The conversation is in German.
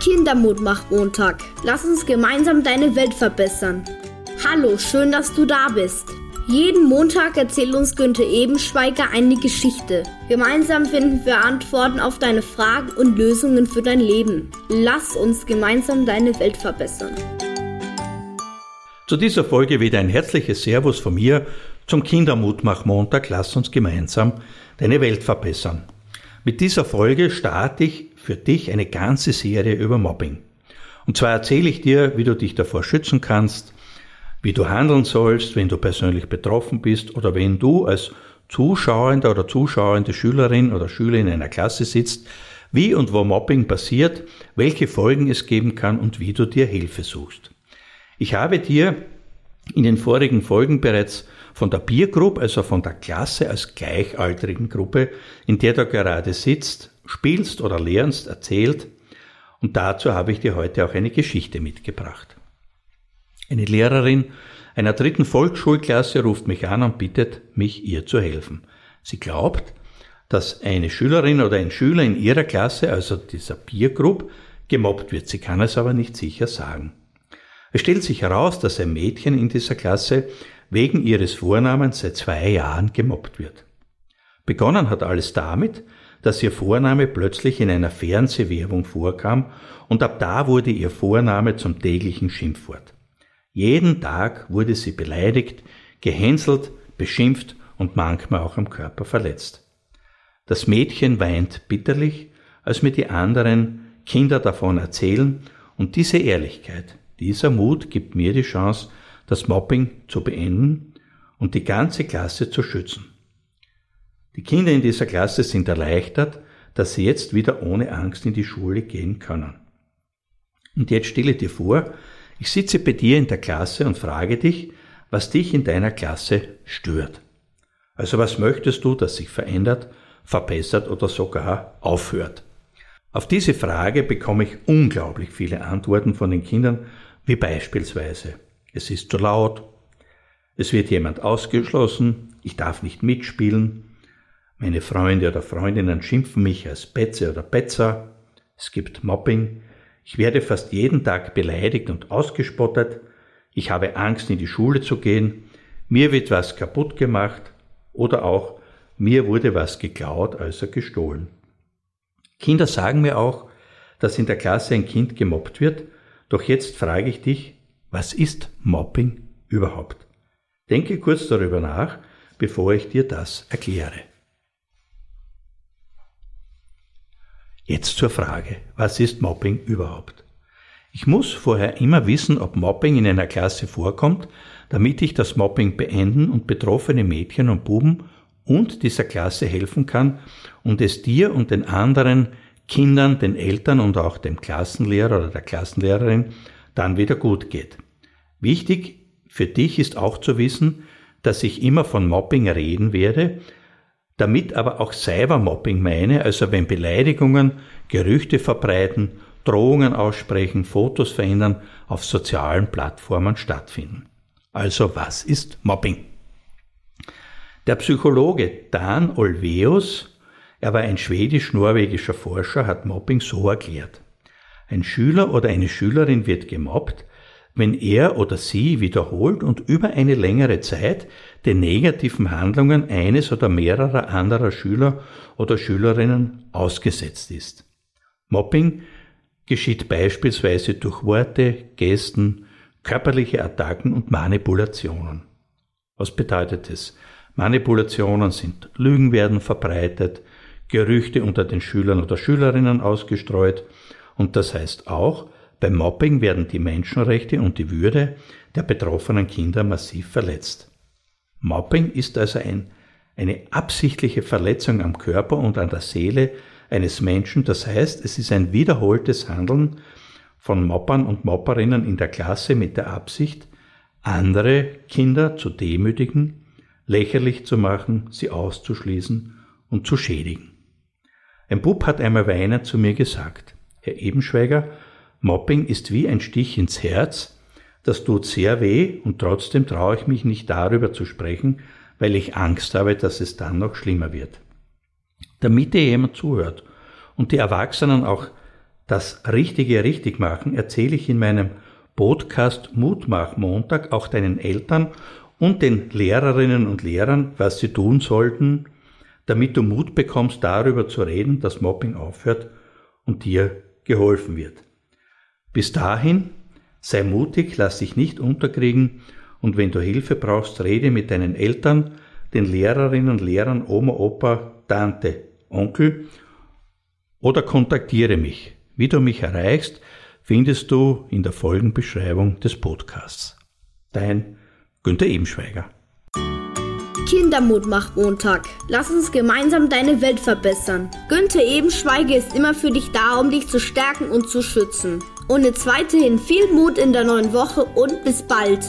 Kindermut macht Montag. Lass uns gemeinsam deine Welt verbessern. Hallo, schön, dass du da bist. Jeden Montag erzählt uns Günther Ebenschweiger eine Geschichte. Gemeinsam finden wir Antworten auf deine Fragen und Lösungen für dein Leben. Lass uns gemeinsam deine Welt verbessern. Zu dieser Folge wieder ein herzliches Servus von mir zum Kindermutmach Montag. Lass uns gemeinsam deine Welt verbessern. Mit dieser Folge starte ich für dich eine ganze Serie über Mobbing. Und zwar erzähle ich dir, wie du dich davor schützen kannst, wie du handeln sollst, wenn du persönlich betroffen bist oder wenn du als Zuschauender oder Zuschauende Schülerin oder Schüler in einer Klasse sitzt, wie und wo Mobbing passiert, welche Folgen es geben kann und wie du dir Hilfe suchst. Ich habe dir in den vorigen Folgen bereits von der Peer Group, also von der Klasse als gleichaltrigen Gruppe, in der du gerade sitzt, spielst oder lernst, erzählt. Und dazu habe ich dir heute auch eine Geschichte mitgebracht. Eine Lehrerin einer dritten Volksschulklasse ruft mich an und bittet mich, ihr zu helfen. Sie glaubt, dass eine Schülerin oder ein Schüler in ihrer Klasse, also dieser Peer Group, gemobbt wird. Sie kann es aber nicht sicher sagen. Es stellt sich heraus, dass ein Mädchen in dieser Klasse wegen ihres Vornamens seit zwei Jahren gemobbt wird. Begonnen hat alles damit, dass ihr Vorname plötzlich in einer Fernsehwerbung vorkam und ab da wurde ihr Vorname zum täglichen Schimpfwort. Jeden Tag wurde sie beleidigt, gehänselt, beschimpft und manchmal auch am Körper verletzt. Das Mädchen weint bitterlich, als mir die anderen Kinder davon erzählen und diese Ehrlichkeit, dieser Mut gibt mir die Chance, das Mobbing zu beenden und die ganze Klasse zu schützen. Die Kinder in dieser Klasse sind erleichtert, dass sie jetzt wieder ohne Angst in die Schule gehen können. Und jetzt stelle dir vor, ich sitze bei dir in der Klasse und frage dich, was dich in deiner Klasse stört. Also was möchtest du, dass sich verändert, verbessert oder sogar aufhört? Auf diese Frage bekomme ich unglaublich viele Antworten von den Kindern, wie beispielsweise, es ist zu laut, es wird jemand ausgeschlossen, ich darf nicht mitspielen, meine Freunde oder Freundinnen schimpfen mich als Betze oder Betzer. Es gibt Mobbing. Ich werde fast jeden Tag beleidigt und ausgespottet. Ich habe Angst, in die Schule zu gehen. Mir wird was kaputt gemacht. Oder auch, mir wurde was geklaut, also gestohlen. Kinder sagen mir auch, dass in der Klasse ein Kind gemobbt wird. Doch jetzt frage ich dich, was ist Mobbing überhaupt? Denke kurz darüber nach, bevor ich dir das erkläre. Jetzt zur Frage, was ist Mobbing überhaupt? Ich muss vorher immer wissen, ob Mobbing in einer Klasse vorkommt, damit ich das Mobbing beenden und betroffene Mädchen und Buben und dieser Klasse helfen kann und es dir und den anderen Kindern, den Eltern und auch dem Klassenlehrer oder der Klassenlehrerin dann wieder gut geht. Wichtig für dich ist auch zu wissen, dass ich immer von Mobbing reden werde, damit aber auch Cybermobbing meine, also wenn Beleidigungen, Gerüchte verbreiten, Drohungen aussprechen, Fotos verändern, auf sozialen Plattformen stattfinden. Also was ist Mobbing? Der Psychologe Dan Olveus, er war ein schwedisch-norwegischer Forscher, hat Mobbing so erklärt. Ein Schüler oder eine Schülerin wird gemobbt, wenn er oder sie wiederholt und über eine längere Zeit den negativen Handlungen eines oder mehrerer anderer Schüler oder Schülerinnen ausgesetzt ist. Mobbing geschieht beispielsweise durch Worte, Gesten, körperliche Attacken und Manipulationen. Was bedeutet es? Manipulationen sind Lügen werden verbreitet, Gerüchte unter den Schülern oder Schülerinnen ausgestreut und das heißt auch, beim Mobbing werden die Menschenrechte und die Würde der betroffenen Kinder massiv verletzt. Mobbing ist also ein, eine absichtliche Verletzung am Körper und an der Seele eines Menschen, das heißt, es ist ein wiederholtes Handeln von Mobbern und Mobberinnen in der Klasse mit der Absicht, andere Kinder zu demütigen, lächerlich zu machen, sie auszuschließen und zu schädigen. Ein Bub hat einmal weinend zu mir gesagt, Herr Ebenschweiger, Mobbing ist wie ein Stich ins Herz, das tut sehr weh und trotzdem traue ich mich nicht darüber zu sprechen, weil ich Angst habe, dass es dann noch schlimmer wird. Damit dir jemand zuhört und die Erwachsenen auch Das Richtige richtig machen erzähle ich in meinem Podcast Mutmach Montag auch deinen Eltern und den Lehrerinnen und Lehrern, was sie tun sollten, damit du Mut bekommst, darüber zu reden, dass Mobbing aufhört und dir geholfen wird. Bis dahin, sei mutig, lass dich nicht unterkriegen und wenn du Hilfe brauchst, rede mit deinen Eltern, den Lehrerinnen und Lehrern, Oma, Opa, Tante, Onkel oder kontaktiere mich. Wie du mich erreichst, findest du in der Folgenbeschreibung des Podcasts. Dein Günther Ebenschweiger. Kindermut macht Montag. Lass uns gemeinsam deine Welt verbessern. Günther Ebenschweiger ist immer für dich da, um dich zu stärken und zu schützen. Und jetzt weiterhin viel Mut in der neuen Woche und bis bald.